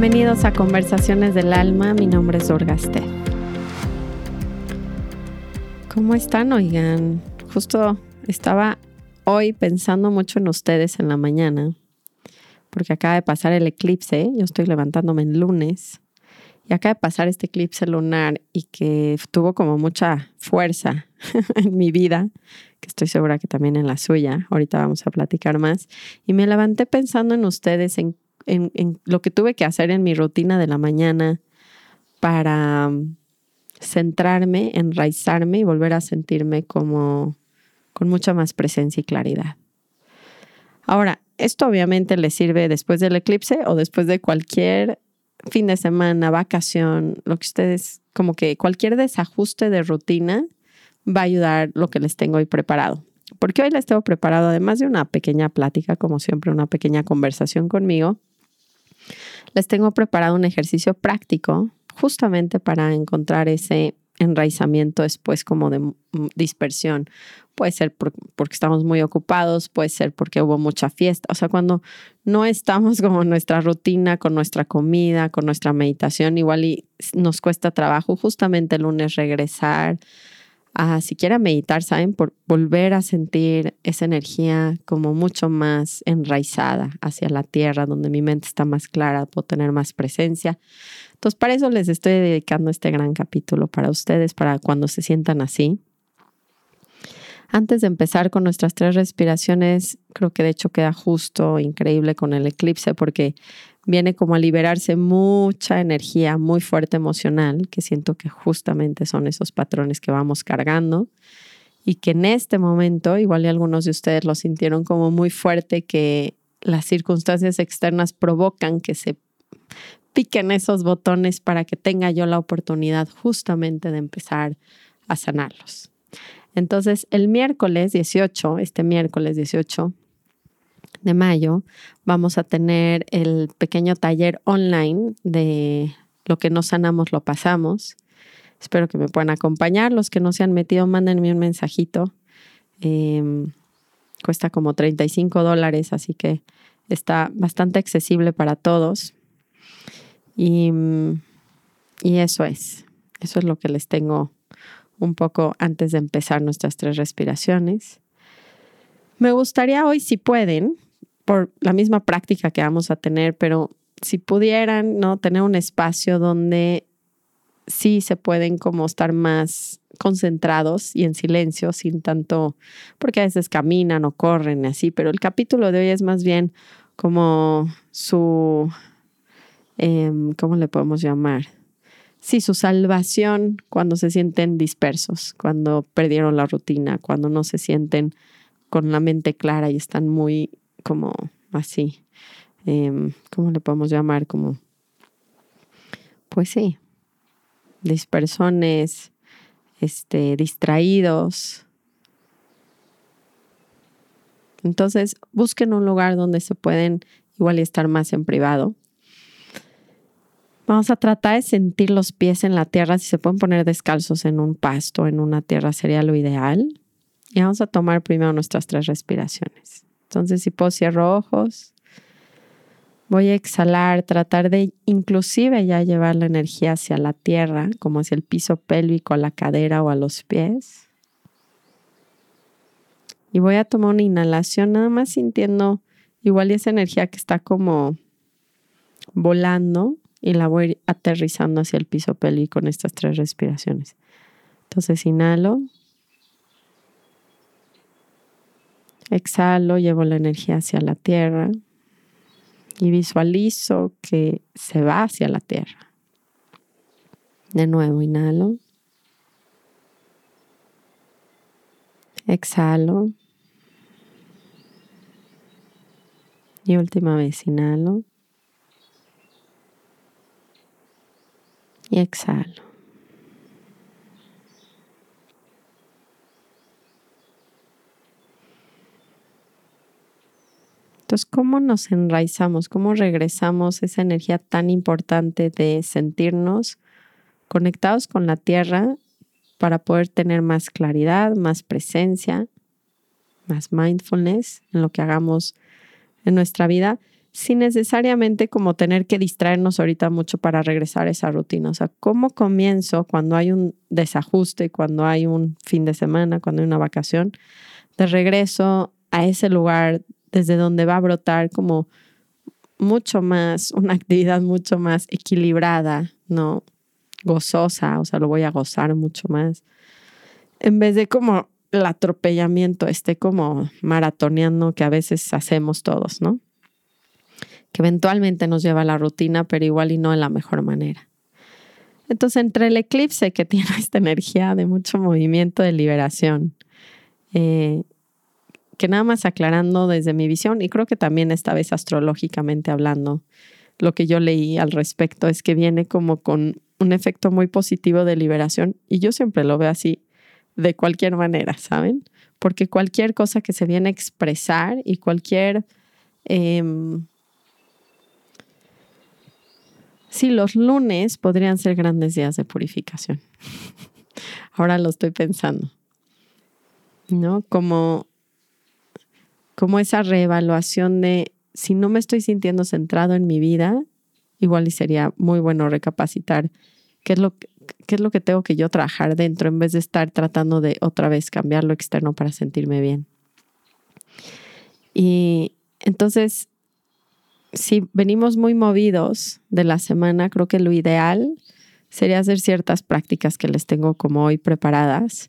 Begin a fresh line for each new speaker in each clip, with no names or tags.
Bienvenidos a Conversaciones del Alma, mi nombre es Orgaste. ¿Cómo están, oigan? Justo estaba hoy pensando mucho en ustedes en la mañana, porque acaba de pasar el eclipse, yo estoy levantándome en lunes, y acaba de pasar este eclipse lunar y que tuvo como mucha fuerza en mi vida, que estoy segura que también en la suya, ahorita vamos a platicar más, y me levanté pensando en ustedes, en en, lo que tuve que hacer en mi rutina de la mañana para um, centrarme, enraizarme y volver a sentirme como con mucha más presencia y claridad. Ahora, esto obviamente le sirve después del eclipse o después de cualquier fin de semana, vacación, lo que ustedes, como que cualquier desajuste de rutina va a ayudar lo que les tengo hoy preparado. Porque hoy les tengo preparado, además de una pequeña plática, como siempre, una pequeña conversación conmigo, les tengo preparado un ejercicio práctico justamente para encontrar ese enraizamiento después como de dispersión. Puede ser porque estamos muy ocupados, puede ser porque hubo mucha fiesta. O sea, cuando no estamos como en nuestra rutina, con nuestra comida, con nuestra meditación, igual y nos cuesta trabajo justamente el lunes regresar a siquiera meditar, ¿saben? Por volver a sentir esa energía como mucho más enraizada hacia la tierra, donde mi mente está más clara, puedo tener más presencia. Entonces, para eso les estoy dedicando este gran capítulo para ustedes, para cuando se sientan así. Antes de empezar con nuestras tres respiraciones, creo que de hecho queda justo, increíble con el eclipse, porque viene como a liberarse mucha energía muy fuerte emocional, que siento que justamente son esos patrones que vamos cargando y que en este momento, igual y algunos de ustedes lo sintieron como muy fuerte, que las circunstancias externas provocan que se piquen esos botones para que tenga yo la oportunidad justamente de empezar a sanarlos. Entonces, el miércoles 18, este miércoles 18, de mayo vamos a tener el pequeño taller online de lo que no sanamos, lo pasamos. Espero que me puedan acompañar. Los que no se han metido, mándenme un mensajito. Em, cuesta como 35 dólares, así que está bastante accesible para todos. Y, y eso es, eso es lo que les tengo un poco antes de empezar nuestras tres respiraciones. Me gustaría hoy, si pueden, por la misma práctica que vamos a tener, pero si pudieran, ¿no? Tener un espacio donde sí se pueden como estar más concentrados y en silencio, sin tanto, porque a veces caminan o corren así, pero el capítulo de hoy es más bien como su, em, ¿cómo le podemos llamar? Sí, su salvación cuando se sienten dispersos, cuando perdieron la rutina, cuando no se sienten con la mente clara y están muy como así, em, ¿cómo le podemos llamar? Como, pues sí, dispersones, este, distraídos. Entonces, busquen un lugar donde se pueden igual estar más en privado. Vamos a tratar de sentir los pies en la tierra. Si se pueden poner descalzos en un pasto, en una tierra, sería lo ideal. Y vamos a tomar primero nuestras tres respiraciones. Entonces, si puedo, cierro ojos. Voy a exhalar, tratar de inclusive ya llevar la energía hacia la tierra, como hacia el piso pélvico, a la cadera o a los pies. Y voy a tomar una inhalación, nada más sintiendo igual esa energía que está como volando y la voy aterrizando hacia el piso pélvico con estas tres respiraciones. Entonces inhalo. Exhalo, llevo la energía hacia la tierra y visualizo que se va hacia la tierra. De nuevo, inhalo. Exhalo. Y última vez, inhalo. Y exhalo. Entonces, ¿cómo nos enraizamos? ¿Cómo regresamos esa energía tan importante de sentirnos conectados con la tierra para poder tener más claridad, más presencia, más mindfulness en lo que hagamos en nuestra vida? sin necesariamente como tener que distraernos ahorita mucho para regresar a esa rutina. O sea, ¿cómo comienzo cuando hay un desajuste, cuando hay un fin de semana, cuando hay una vacación, de regreso a ese lugar desde donde va a brotar como mucho más, una actividad mucho más equilibrada, ¿no? Gozosa, o sea, lo voy a gozar mucho más. En vez de como el atropellamiento, este como maratoneando que a veces hacemos todos, ¿no? Que eventualmente nos lleva a la rutina, pero igual y no en la mejor manera. Entonces, entre el eclipse que tiene esta energía de mucho movimiento de liberación, eh, que nada más aclarando desde mi visión, y creo que también esta vez astrológicamente hablando, lo que yo leí al respecto es que viene como con un efecto muy positivo de liberación, y yo siempre lo veo así, de cualquier manera, ¿saben? Porque cualquier cosa que se viene a expresar y cualquier... Em, sí, los lunes podrían ser grandes días de purificación. Ahora lo estoy pensando. ¿No? Como, como esa reevaluación de si no me estoy sintiendo centrado en mi vida, igual y sería muy bueno recapacitar qué es lo que, qué es lo que tengo que yo trabajar dentro en vez de estar tratando de otra vez cambiar lo externo para sentirme bien. Y entonces, si venimos muy movidos de la semana, creo que lo ideal sería hacer ciertas prácticas que les tengo como hoy preparadas.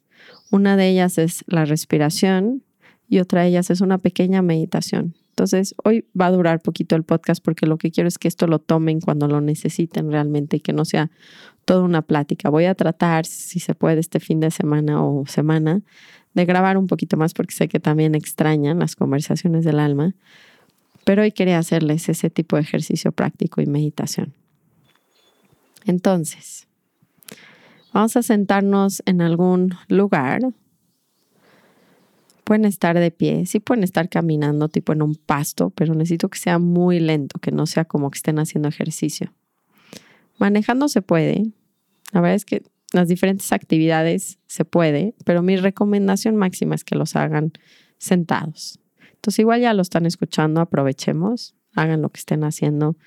Una de ellas es la respiración y otra de ellas es una pequeña meditación. Entonces, hoy va a durar poquito el podcast porque lo que quiero es que esto lo tomen cuando lo necesiten realmente y que no sea toda una plática. Voy a tratar, si se puede, este fin de semana o semana, de grabar un poquito más porque sé que también extrañan las conversaciones del alma, pero hoy quería hacerles ese tipo de ejercicio práctico y meditación. Entonces, vamos a sentarnos en algún lugar. Pueden estar de pie, sí pueden estar caminando tipo en un pasto, pero necesito que sea muy lento, que no sea como que estén haciendo ejercicio. Manejando se puede. La verdad es que las diferentes actividades se puede, pero mi recomendación máxima es que los hagan sentados. Entonces igual ya lo están escuchando, aprovechemos, hagan lo que estén haciendo,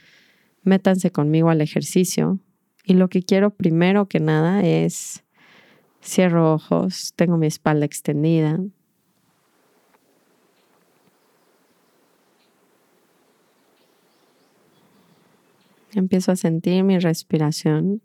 métanse conmigo al ejercicio. Y lo que quiero primero que nada es cierro ojos, tengo mi espalda extendida, Empiezo a sentir mi respiración.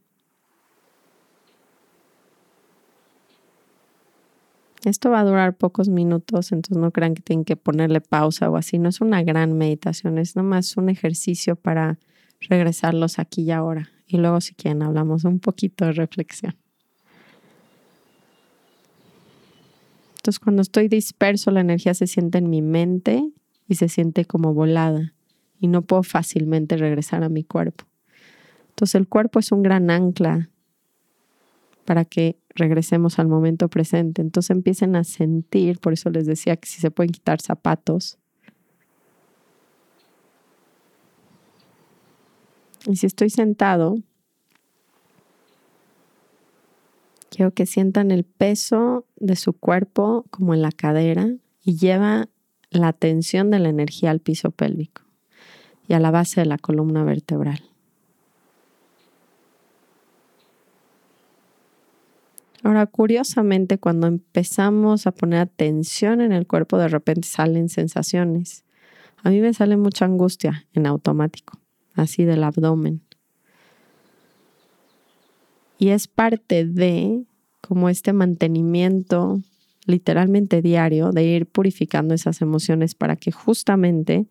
Esto va a durar pocos minutos, entonces no crean que tienen que ponerle pausa o así. No es una gran meditación, es nomás un ejercicio para regresarlos aquí y ahora. Y luego si quieren hablamos un poquito de reflexión. Entonces cuando estoy disperso, la energía se siente en mi mente y se siente como volada y no puedo fácilmente regresar a mi cuerpo. Entonces el cuerpo es un gran ancla para que regresemos al momento presente. Entonces empiecen a sentir, por eso les decía que si se pueden quitar zapatos. Y si estoy sentado, quiero que sientan el peso de su cuerpo como en la cadera y lleva la atención de la energía al piso pélvico y a la base de la columna vertebral. Ahora, curiosamente, cuando empezamos a poner atención en el cuerpo, de repente salen sensaciones. A mí me sale mucha angustia en automático, así del abdomen. Y es parte de como este mantenimiento literalmente diario de ir purificando esas emociones para que justamente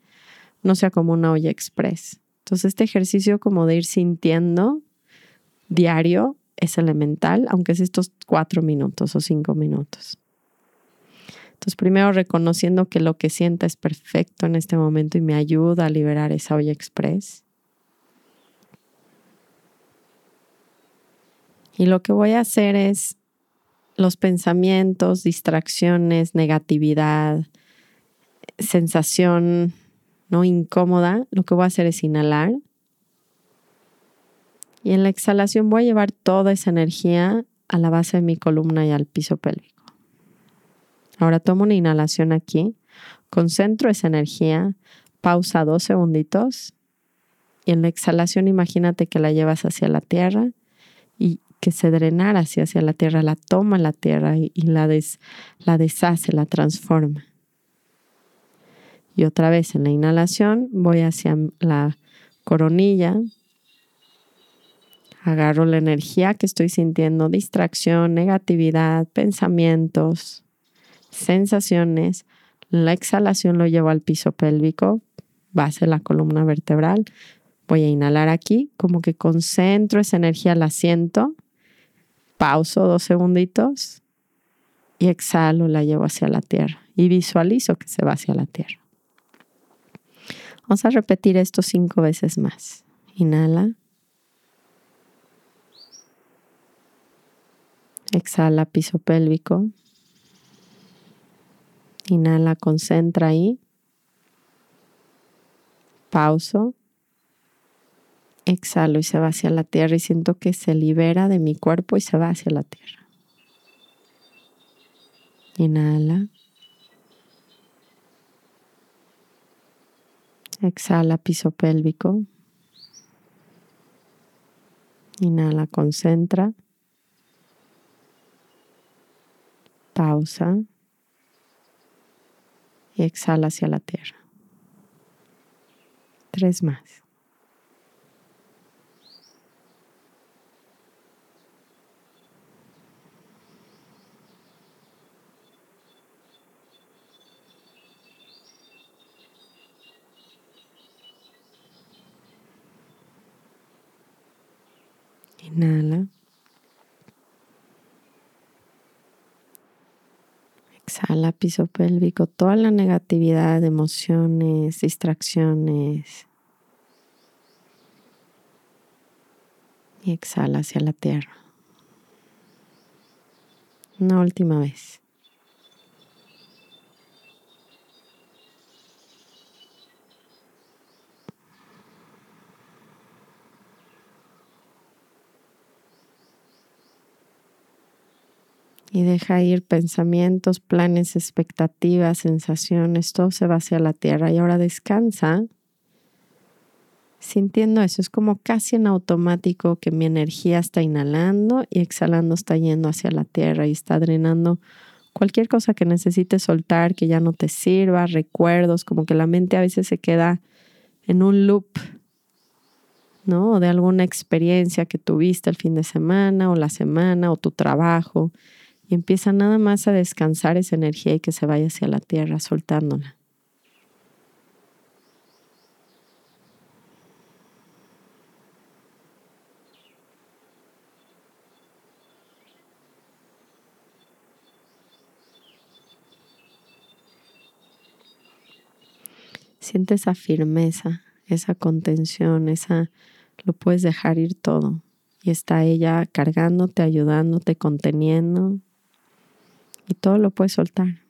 no sea como una olla express. Entonces este ejercicio como de ir sintiendo diario es elemental, aunque es estos cuatro minutos o cinco minutos. Entonces primero reconociendo que lo que sienta es perfecto en este momento y me ayuda a liberar esa olla express. Y lo que voy a hacer es los pensamientos, distracciones, negatividad, sensación no incómoda, lo que voy a hacer es inhalar. Y en la exhalación voy a llevar toda esa energía a la base de mi columna y al piso pélvico. Ahora tomo una inhalación aquí, concentro esa energía, pausa dos segunditos y en la exhalación imagínate que la llevas hacia la tierra y que se drenara hacia, hacia la tierra, la toma la tierra y, la, des, la deshace, la transforma. Y otra vez en la inhalación voy hacia la coronilla, agarro la energía que estoy sintiendo, distracción, negatividad, pensamientos, sensaciones. La exhalación lo llevo al piso pélvico, base de la columna vertebral. Voy a inhalar aquí, como que concentro esa energía, la siento pauso dos segunditos y exhalo, la llevo hacia la tierra y visualizo que se va hacia la tierra. Vamos a repetir esto cinco veces más. Inhala. Exhala, piso pélvico. Inhala, concentra ahí. Pauso exhalo y se va hacia la tierra y siento que se libera de mi cuerpo y se va hacia la tierra. Inhala. Exhala piso pélvico. Inhala, concentra. Pausa. Y exhala hacia la tierra. Tres más. Inhala. Exhala, piso pélvico, toda la negatividad, emociones, distracciones. Y exhala hacia la tierra. Una última vez. Y deja ir pensamientos, planes, expectativas, sensaciones, todo se va hacia la tierra y ahora descansa sintiendo eso. Es como casi en automático que mi energía está inhalando y exhalando está yendo hacia la tierra y está drenando cualquier cosa que necesites soltar, que ya no te sirva, recuerdos, como que la mente a veces se queda en un loop, ¿no? De alguna experiencia que tuviste el fin de semana o la semana o tu trabajo y empieza nada más a descansar esa energía y que se vaya hacia la tierra, soltándola. Siente esa firmeza, esa contención, esa lo puedes dejar ir todo. Y está ella cargándote, ayudándote, conteniendo, y todo lo puedes soltar.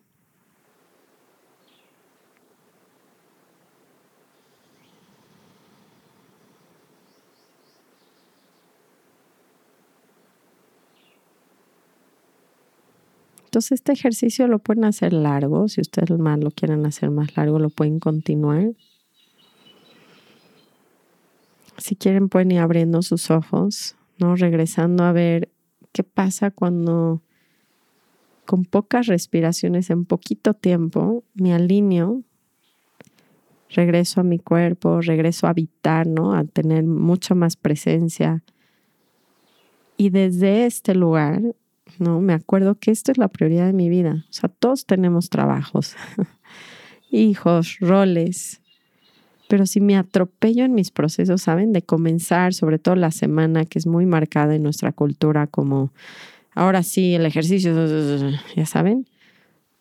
Entonces este ejercicio lo pueden hacer largo, si ustedes más lo quieren hacer más largo, lo pueden continuar. Si quieren pueden ir abriendo sus ojos, ¿no? Regresando a ver qué pasa cuando con pocas respiraciones en poquito tiempo, me alineo, regreso a mi cuerpo, regreso a habitar, ¿no? A tener mucha más presencia. Y desde este lugar, ¿no? Me acuerdo que esto es la prioridad de mi vida. O sea, todos tenemos trabajos, hijos, roles. Pero si me atropello en mis procesos, ¿saben? De comenzar, sobre todo la semana, que es muy marcada en nuestra cultura como ahora sí, el ejercicio, ya saben.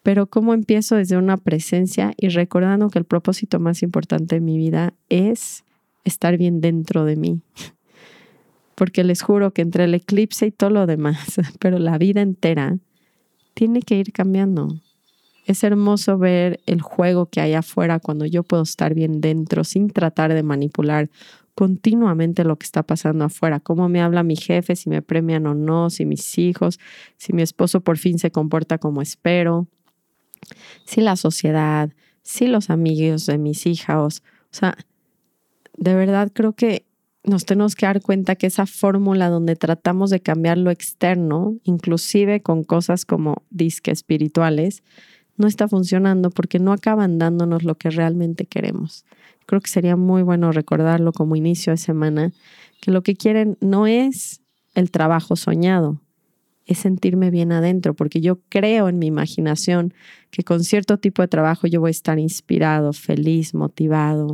Pero cómo empiezo desde una presencia y recordando que el propósito más importante de mi vida es estar bien dentro de mí. Porque les juro que entre el eclipse y todo lo demás, pero la vida entera tiene que ir cambiando. Es hermoso ver el juego que hay afuera cuando yo puedo estar bien dentro sin tratar de manipular continuamente lo que está pasando afuera, cómo me habla mi jefe, si me premian o no, si mis hijos, si mi esposo por fin se comporta como espero, si la sociedad, sí los amigos de mis hijas. O sea, de verdad creo que nos tenemos que dar cuenta que esa fórmula donde tratamos de cambiar lo externo, inclusive con cosas como disque espirituales, no está funcionando porque no acaban dándonos lo que realmente queremos. Creo que sería muy bueno recordarlo como inicio de semana, que lo que quieren no es el trabajo soñado, es sentirme bien adentro, porque yo creo en mi imaginación que con cierto tipo de trabajo yo voy a estar inspirado, feliz, motivado.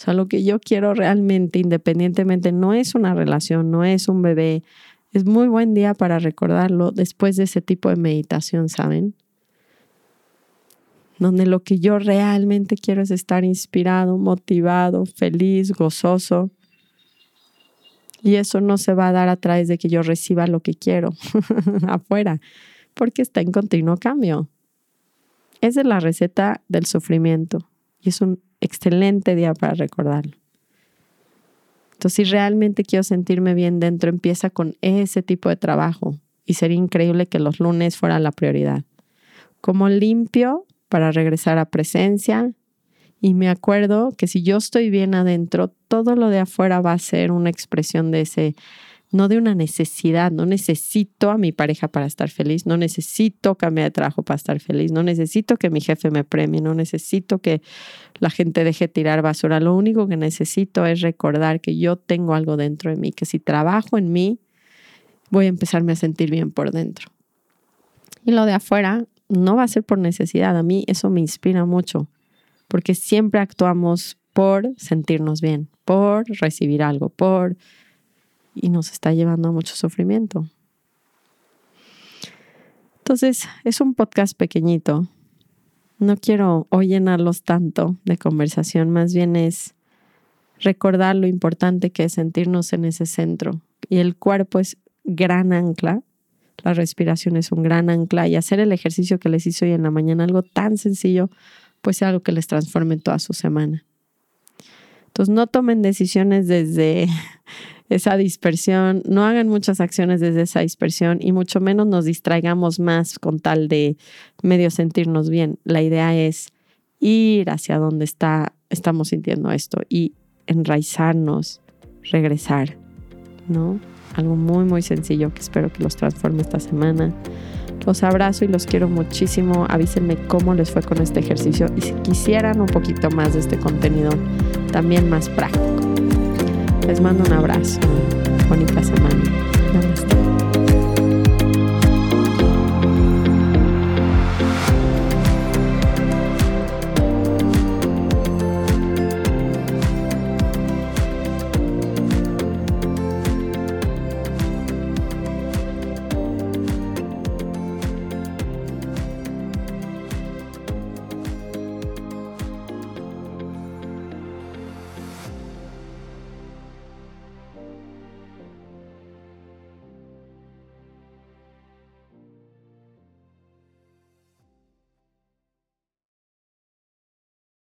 O sea, lo que yo quiero realmente, independientemente, no es una relación, no es un bebé. Es muy buen día para recordarlo después de ese tipo de meditación, ¿saben? Donde lo que yo realmente quiero es estar inspirado, motivado, feliz, gozoso. Y eso no se va a dar a través de que yo reciba lo que quiero afuera, porque está en continuo cambio. Esa es la receta del sufrimiento y es un excelente día para recordarlo. Entonces, si realmente quiero sentirme bien dentro, empieza con ese tipo de trabajo y sería increíble que los lunes fueran la prioridad. Como limpio para regresar a presencia, y me acuerdo que si yo estoy bien adentro, todo lo de afuera va a ser una expresión de ese, no de una necesidad, no necesito a mi pareja para estar feliz, no necesito cambiar de trabajo para estar feliz, no necesito que mi jefe me premie, no necesito que la gente deje tirar basura, lo único que necesito es recordar que yo tengo algo dentro de mí, que si trabajo en mí, voy a empezarme a sentir bien por dentro. Y lo de afuera no va a ser por necesidad, a mí eso me inspira mucho porque siempre actuamos por sentirnos bien, por recibir algo, por... y nos está llevando a mucho sufrimiento. Entonces, es un podcast pequeñito. No quiero hoy llenarlos tanto de conversación, más bien es recordar lo importante que es sentirnos en ese centro. Y el cuerpo es gran ancla, la respiración es un gran ancla y hacer el ejercicio que les hice hoy en la mañana, algo tan sencillo pues sea algo que les transforme toda su semana. Entonces no tomen decisiones desde esa dispersión, no hagan muchas acciones desde esa dispersión y mucho menos nos distraigamos más con tal de medio sentirnos bien. La idea es ir hacia donde está, estamos sintiendo esto y enraizarnos, regresar, ¿no? Algo muy, muy sencillo que espero que los transforme esta semana. Los abrazo y los quiero muchísimo. Avísenme cómo les fue con este ejercicio y si quisieran un poquito más de este contenido también más práctico. Les mando un abrazo. Bonita semana.